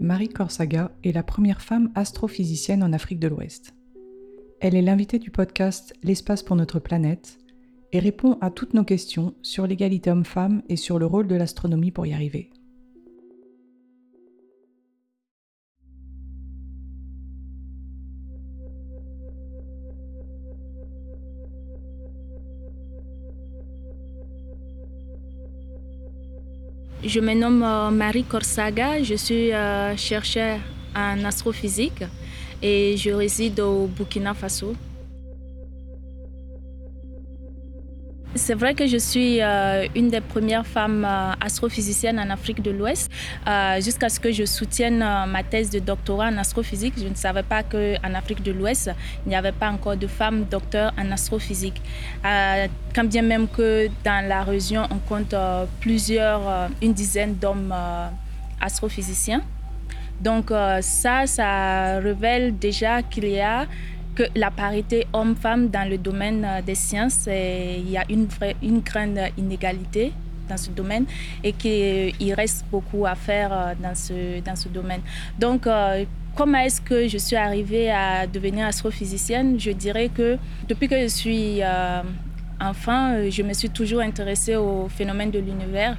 Marie Corsaga est la première femme astrophysicienne en Afrique de l'Ouest. Elle est l'invitée du podcast L'espace pour notre planète et répond à toutes nos questions sur l'égalité homme-femme et sur le rôle de l'astronomie pour y arriver. Je me nomme euh, Marie Corsaga, je suis euh, chercheur en astrophysique et je réside au Burkina Faso. C'est vrai que je suis euh, une des premières femmes euh, astrophysiciennes en Afrique de l'Ouest. Euh, jusqu'à ce que je soutienne ma thèse de doctorat en astrophysique, je ne savais pas qu'en Afrique de l'Ouest, il n'y avait pas encore de femmes docteurs en astrophysique. quand bien même que dans la région, on compte plusieurs, une dizaine d'hommes astrophysiciens. Donc ça, ça révèle déjà qu'il y a que la parité homme-femme dans le domaine euh, des sciences, il y a une, une grande inégalité dans ce domaine et qu'il reste beaucoup à faire euh, dans ce, dans ce domaine. Donc, euh, comment est-ce que je suis arrivée à devenir astrophysicienne? Je dirais que depuis que je suis enfant, je me suis toujours intéressée au phénomène de l'univers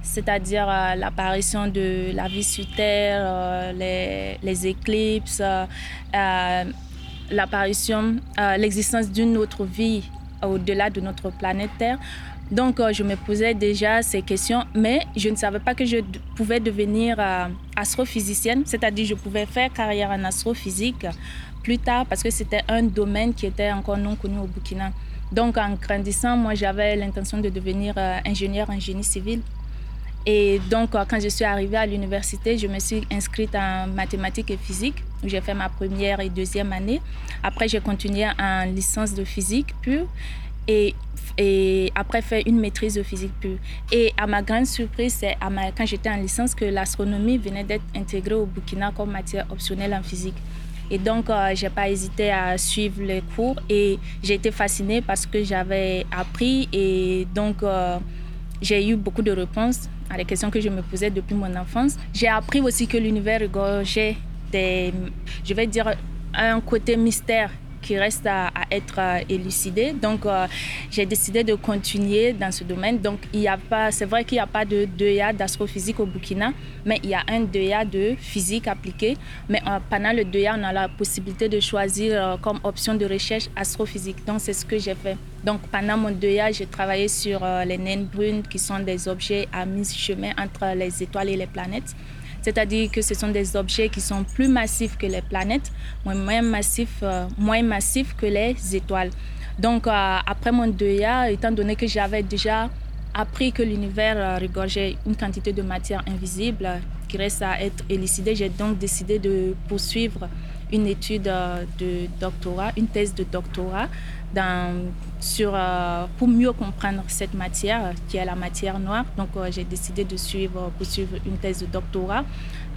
c'est-à-dire l'apparition de la vie sur Terre, les, éclipses, l'apparition, euh, l'existence d'une autre vie au-delà de notre planète Terre. Donc, euh, je me posais déjà ces questions, mais je ne savais pas que je pouvais devenir euh, astrophysicienne, c'est-à-dire je pouvais faire carrière en astrophysique plus tard parce que c'était un domaine qui était encore non connu au Burkina. Donc, en grandissant, moi, j'avais l'intention de devenir ingénieur en génie civil. Et donc, euh, quand je suis arrivée à l'université, je me suis inscrite en mathématiques et physique. J'ai fait ma première et deuxième année. Après, j'ai continué en licence de physique pure et, et après fait une maîtrise de physique pure. Et à ma grande surprise, quand j'étais en licence que l'astronomie venait d'être intégrée au Burkina comme matière optionnelle en physique. Et donc, euh, je n'ai pas hésité à suivre les cours et j'ai été fascinée parce que j'avais appris et donc euh, j'ai eu beaucoup de réponses à les questions que je me posais depuis mon enfance. J'ai appris aussi que l'univers regorgeait des, je vais dire, un côté mystère qui reste à, être euh, élucidé. Donc, euh, j'ai décidé de continuer dans ce domaine. Donc, il y a pas, c'est vrai qu'il n'y a pas de 2A d'astrophysique au Burkina, mais il y a un 2A de physique appliquée. Mais euh, pendant le 2A, on a la possibilité de choisir comme option de recherche astrophysique. Donc, c'est ce que j'ai fait. Donc, pendant mon 2A, j'ai travaillé sur les naines brunes, qui sont des objets à mi-chemin entre les étoiles et les planètes. C'est-à-dire que ce sont des objets qui sont plus massifs que les planètes, moins massifs, euh, moins massifs que les étoiles. Donc, euh, après mon 2A, étant donné que j'avais déjà appris que l'univers euh, regorgeait une quantité de matière invisible qui reste à être élucidée, j'ai donc décidé de poursuivre une étude de doctorat, une thèse de doctorat dans, sur, euh, pour mieux comprendre cette matière qui est la matière noire. Donc euh, j'ai décidé de suivre, poursuivre une thèse de doctorat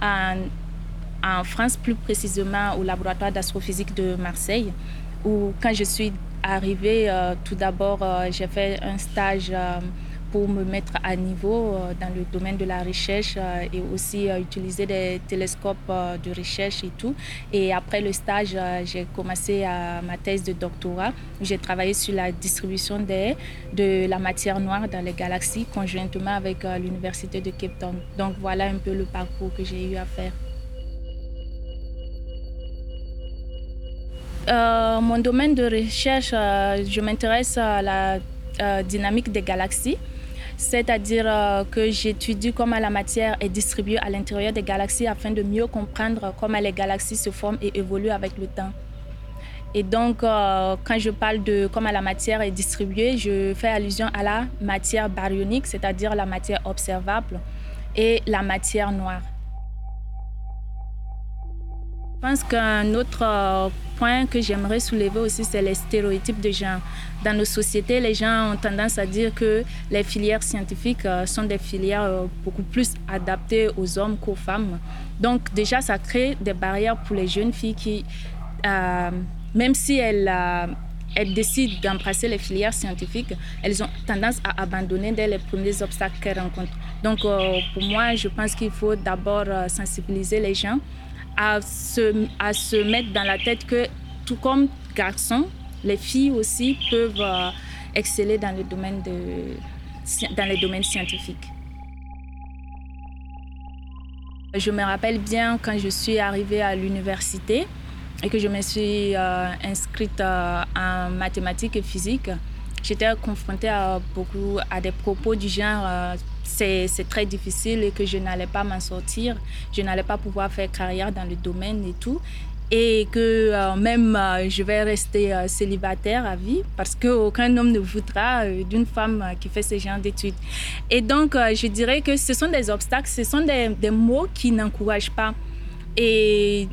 en, en France, plus précisément au laboratoire d'astrophysique de Marseille, où quand je suis arrivée, euh, tout d'abord j'ai fait un stage pour me mettre à niveau euh, dans le domaine de la recherche euh, et aussi euh, utiliser des télescopes de recherche et tout. Et après le stage, j'ai commencé ma thèse de doctorat. J'ai travaillé sur la distribution des, de la matière noire dans les galaxies conjointement avec l'Université de Cape Town. Donc voilà un peu le parcours que j'ai eu à faire. mon domaine de recherche, je m'intéresse à la dynamique des galaxies c'est-à-dire euh, que j'étudie comment la matière est distribuée à l'intérieur des galaxies afin de mieux comprendre comment les galaxies se forment et évoluent avec le temps. Et donc, euh, quand je parle de comment la matière est distribuée, je fais allusion à la matière baryonique, c'est-à-dire la matière observable, et la matière noire. Je pense qu'un autre euh, point que j'aimerais soulever aussi, c'est les stéréotypes de genre. Dans nos sociétés, les gens ont tendance à dire que les filières scientifiques euh, sont des filières euh, beaucoup plus adaptées aux hommes qu'aux femmes. Donc déjà, ça crée des barrières pour les jeunes filles qui, même si elles elles décident d'embrasser les filières scientifiques, elles ont tendance à abandonner dès les premiers obstacles qu'elles rencontrent. Donc, pour moi, je pense qu'il faut d'abord sensibiliser les gens à se, à se mettre dans la tête que, tout comme garçons, les filles aussi peuvent exceller dans le domaine, de, dans les domaines scientifiques. Je me rappelle bien quand je suis arrivée à l'université et que je me suis euh, inscrite euh, en mathématiques et physique. J'étais confrontée à beaucoup à des propos du genre euh, c'est très difficile et que je n'allais pas m'en sortir, je n'allais pas pouvoir faire carrière dans le domaine et tout et que euh, même euh, je vais rester euh, célibataire à vie parce qu'aucun homme ne voudra d'une femme qui fait ce genre d'études. Et donc, je dirais que ce sont des obstacles, ce sont des, des mots qui n'encouragent pas. Et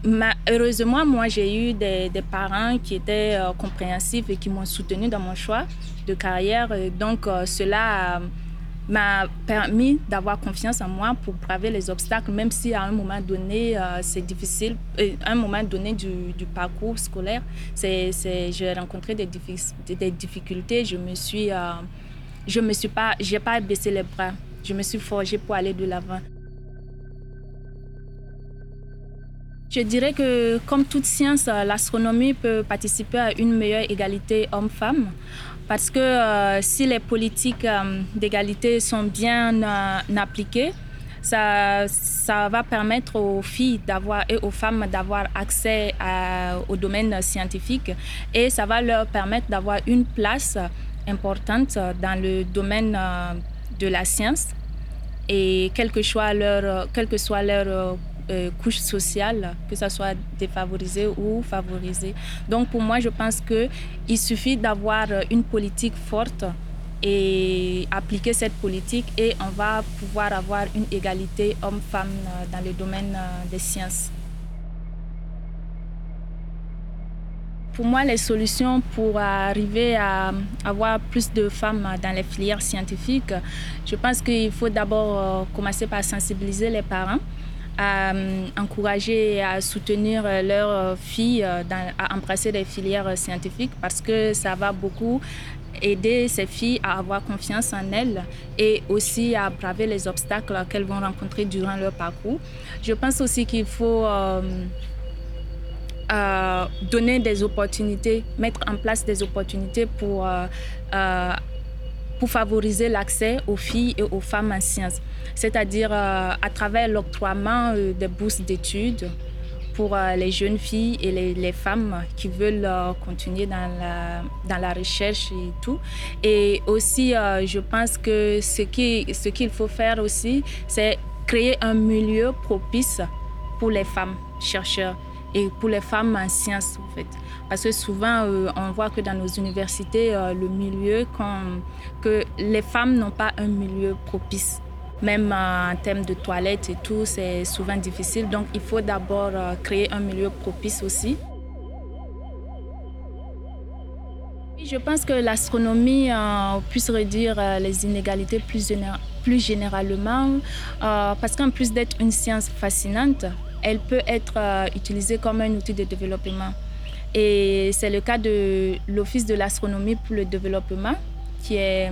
heureusement, moi, j'ai eu des, des, parents qui étaient compréhensifs et qui m'ont soutenu dans mon choix de carrière. Donc, cela m'a permis d'avoir confiance en moi pour braver les obstacles, même si à un moment donné, euh, c'est difficile. À un moment donné du, du parcours scolaire, j'ai rencontré des, des, difficultés. Je me suis, euh, je me suis pas, j'ai pas baissé les bras. Je me suis forgée pour aller de l'avant. Je dirais que, comme toute science, l'astronomie peut participer à une meilleure égalité homme-femme. Parce que euh, si les politiques euh, d'égalité sont bien euh, appliquées, ça, ça, va permettre aux filles d'avoir et aux femmes d'avoir accès au domaine scientifique et ça va leur permettre d'avoir une place importante dans le domaine de la science et quel que soit leur, quel que soit leur euh, couche sociale, que ce soit défavorisée ou favorisée. Donc pour moi, je pense qu'il suffit d'avoir une politique forte et appliquer cette politique et on va pouvoir avoir une égalité homme-femme dans le domaine euh, des sciences. Pour moi, les solutions pour arriver à avoir plus de femmes dans les filières scientifiques, je pense qu'il faut d'abord euh, commencer par sensibiliser les parents euh, encourager et à soutenir leurs filles euh, à embrasser des filières scientifiques parce que ça va beaucoup aider ces filles à avoir confiance en elles et aussi à braver les obstacles qu'elles vont rencontrer durant leur parcours. Je pense aussi qu'il faut euh, donner des opportunités, mettre en place des opportunités pour, pour favoriser l'accès aux filles et aux femmes en sciences c'est-à-dire euh, à travers l'octroiement euh, des bourses d'études pour euh, les jeunes filles et les, femmes qui veulent continuer dans la, dans la recherche et tout. Et aussi, je pense que ce qu'il ce qu'il faut faire aussi, c'est créer un milieu propice pour les femmes chercheurs et pour les femmes en sciences, en fait. Parce que souvent, on voit que dans nos universités, le milieu, que les femmes n'ont pas un milieu propice même en termes de toilettes et tout, c'est souvent difficile. Donc il faut d'abord euh, créer un milieu propice aussi. Je pense que l'astronomie euh, puisse réduire euh, les inégalités plus généralement, parce qu'en plus d'être une science fascinante, elle peut être utilisée comme un outil de développement. Et c'est le cas de l'Office de l'astronomie pour le développement, qui est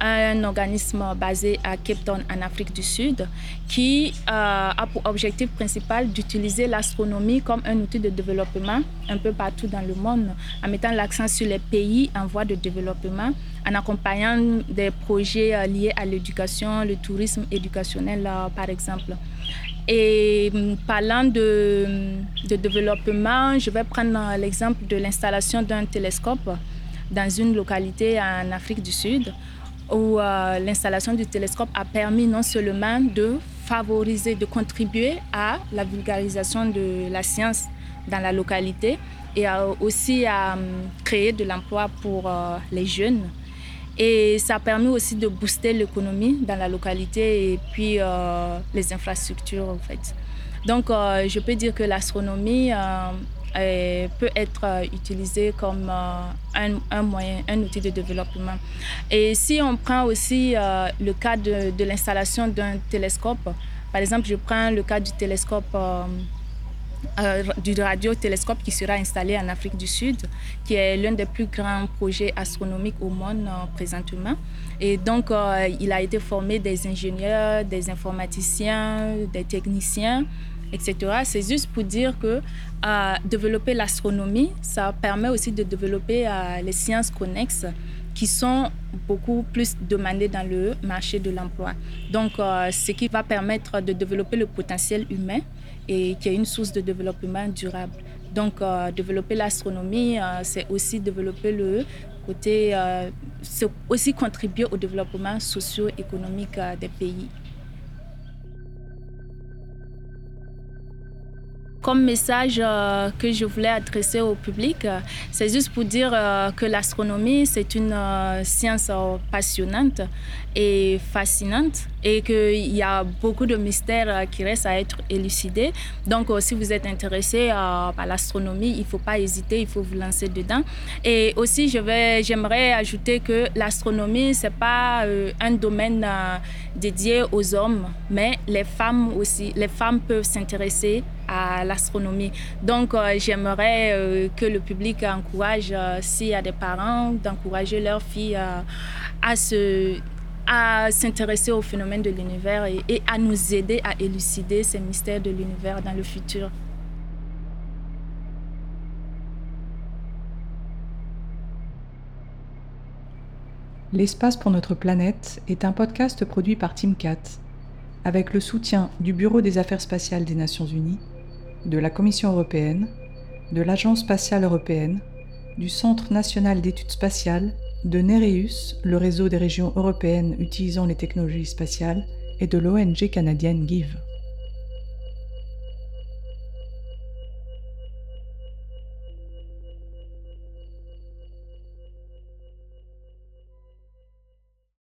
un organisme basé à Cape Town en Afrique du Sud qui euh, a pour objectif principal d'utiliser l'astronomie comme un outil de développement un peu partout dans le monde en mettant l'accent sur les pays en voie de développement, en accompagnant des projets euh, liés à l'éducation, le tourisme éducationnel euh, par exemple. Et hum, parlant de, développement, je vais prendre l'exemple de l'installation d'un télescope dans une localité en Afrique du Sud où euh, l'installation du télescope a permis non seulement de favoriser, de contribuer à la vulgarisation de la science dans la localité et aussi à hum, créer de l'emploi pour euh, les jeunes. Et ça a permis aussi de booster l'économie dans la localité et puis euh, les infrastructures en fait. Donc je peux dire que l'astronomie peut être euh, utilisé comme euh, un, moyen, un outil de développement. Et si on prend aussi euh, le cas de l'installation d'un télescope, par exemple, je prends le cas du télescope euh, du radiotélescope qui sera installé en Afrique du Sud, qui est l'un des plus grands projets astronomiques au monde euh, présentement. Et donc, euh, il a été formé des ingénieurs, des informaticiens, des techniciens, etc. C'est juste pour dire que développer l'astronomie, ça permet aussi de développer les sciences connexes qui sont beaucoup plus demandées dans le marché de l'emploi. Donc, ce qui va permettre de développer le potentiel humain et qui est une source de développement durable. Donc, euh, développer l'astronomie, euh, c'est aussi développer le côté, euh, c'est aussi contribuer au développement socio-économique des pays. Comme message euh, que je voulais adresser au public, euh, c'est juste pour dire euh, que l'astronomie, c'est une science passionnante et fascinante et qu'il y a beaucoup de mystères qui restent à être élucidés. Donc, si vous êtes intéressé par l'astronomie, il ne faut pas hésiter, il faut vous lancer dedans. Et aussi, j'aimerais ajouter que l'astronomie, ce n'est pas un domaine dédié aux hommes, mais les femmes aussi. Les femmes peuvent s'intéresser à l'astronomie. Donc, euh, j'aimerais euh, que le public encourage, euh, s'il y a des parents, d'encourager leurs filles à se à s'intéresser au phénomène de l'univers et, à nous aider à élucider ces mystères de l'univers dans le futur. L'espace pour notre planète est un podcast produit par TeamCat avec le soutien du Bureau des Affaires spatiales des Nations Unies de la Commission européenne, de l'Agence spatiale européenne, du Centre national d'études spatiales, de Nereus, le réseau des régions européennes utilisant les technologies spatiales, et de l'ONG canadienne GIVE.